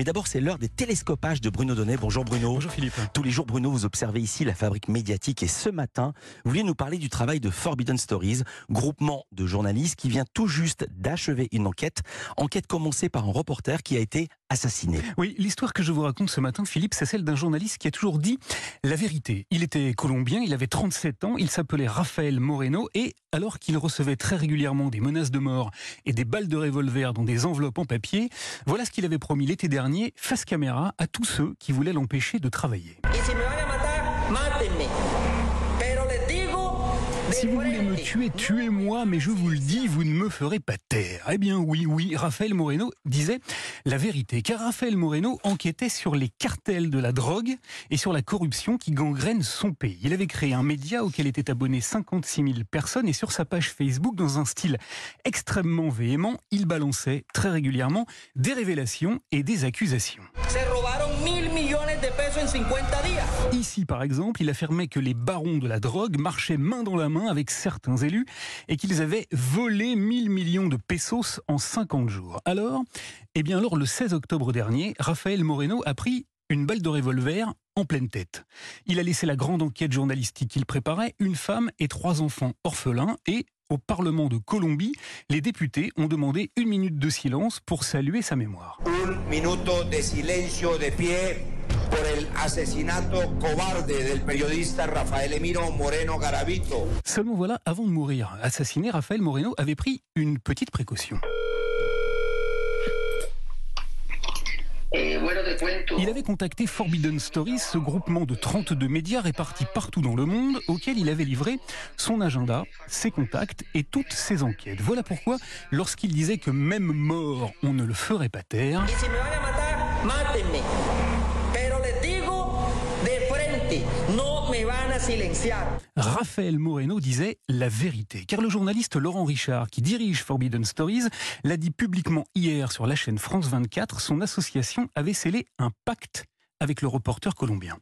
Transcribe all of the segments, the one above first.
Mais d'abord, c'est l'heure des télescopages de Bruno Donnet. Bonjour Bruno. Bonjour Philippe. Tous les jours, Bruno, vous observez ici la fabrique médiatique et ce matin, vous vouliez nous parler du travail de Forbidden Stories, groupement de journalistes qui vient tout juste d'achever une enquête. Enquête commencée par un reporter qui a été assassiné. Oui, l'histoire que je vous raconte ce matin, Philippe, c'est celle d'un journaliste qui a toujours dit la vérité. Il était colombien, il avait 37 ans, il s'appelait Rafael Moreno et alors qu'il recevait très régulièrement des menaces de mort et des balles de revolver dans des enveloppes en papier, voilà ce qu'il avait promis l'été dernier, face caméra, à tous ceux qui voulaient l'empêcher de travailler. Si vous voulez me tuer, tuez-moi, mais je vous le dis, vous ne me ferez pas taire. Eh bien oui, oui, Raphaël Moreno disait la vérité, car Raphaël Moreno enquêtait sur les cartels de la drogue et sur la corruption qui gangrène son pays. Il avait créé un média auquel étaient abonnés 56 000 personnes et sur sa page Facebook, dans un style extrêmement véhément, il balançait très régulièrement des révélations et des accusations. Ici, par exemple, il affirmait que les barons de la drogue marchaient main dans la main avec certains élus et qu'ils avaient volé 1000 millions de pesos en 50 jours. Alors, eh bien alors, le 16 octobre dernier, Raphaël Moreno a pris une balle de revolver en pleine tête. Il a laissé la grande enquête journalistique qu'il préparait, une femme et trois enfants orphelins et au Parlement de Colombie, les députés ont demandé une minute de silence pour saluer sa mémoire. De de por el asesinato cobarde del periodista Rafael Emiro Moreno Garavito. Seulement voilà, avant de mourir, assassiné, Rafael Moreno avait pris une petite précaution. Il avait contacté Forbidden Stories, ce groupement de 32 médias répartis partout dans le monde, auquel il avait livré son agenda, ses contacts et toutes ses enquêtes. Voilà pourquoi, lorsqu'il disait que même mort, on ne le ferait pas taire. Raphaël Moreno disait la vérité, car le journaliste Laurent Richard, qui dirige Forbidden Stories, l'a dit publiquement hier sur la chaîne France 24, son association avait scellé un pacte avec le reporter colombien.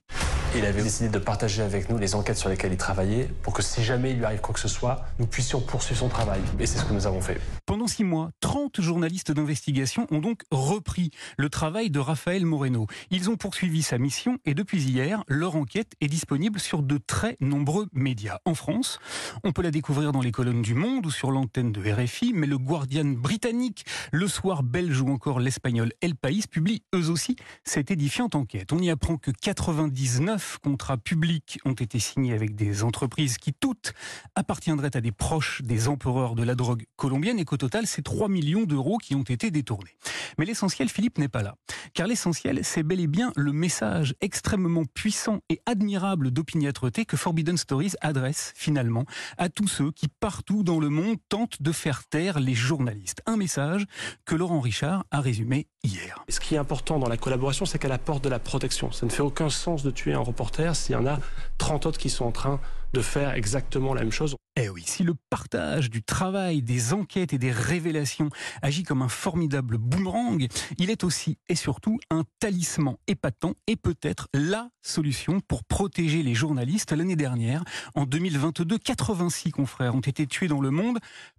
Il avait décidé de partager avec nous les enquêtes sur lesquelles il travaillait pour que si jamais il lui arrive quoi que ce soit, nous puissions poursuivre son travail. Et c'est ce que nous avons fait. Pendant six mois, 30 journalistes d'investigation ont donc repris le travail de Raphaël Moreno. Ils ont poursuivi sa mission et depuis hier, leur enquête est disponible sur de très nombreux médias. En France, on peut la découvrir dans les colonnes du Monde ou sur l'antenne de RFI, mais le Guardian britannique, le soir belge ou encore l'espagnol El País publient eux aussi cette édifiante enquête. On y apprend que 99 contrats publics ont été signés avec des entreprises qui toutes appartiendraient à des proches des empereurs de la drogue colombienne et qu'au total, c'est 3 millions d'euros qui ont été détournés. Mais l'essentiel, Philippe, n'est pas là. Car l'essentiel, c'est bel et bien le message extrêmement puissant et admirable d'opiniâtreté que Forbidden Stories adresse finalement à tous ceux qui, partout dans le monde, tentent de faire taire les journalistes. Un message que Laurent Richard a résumé hier. Ce qui est important dans la collaboration, c'est qu'elle apporte de la protection. Ça ne fait aucun sens de tuer un reporter s'il y en a 30 autres qui sont en train de faire exactement la même chose. Eh oui, si le partage du travail, des enquêtes et des révélations agit comme un formidable boomerang, il est aussi et surtout un talisman épatant et peut-être la solution pour protéger les journalistes. L'année dernière, en 2022, 86 confrères ont été tués dans le monde.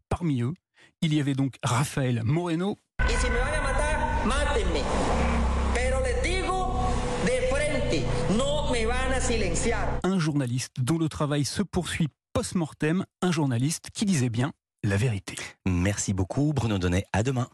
Parmi eux, il y avait donc Raphaël Moreno. Un journaliste dont le travail se poursuit post-mortem, un journaliste qui disait bien la vérité. Merci beaucoup Bruno Donnet, à demain.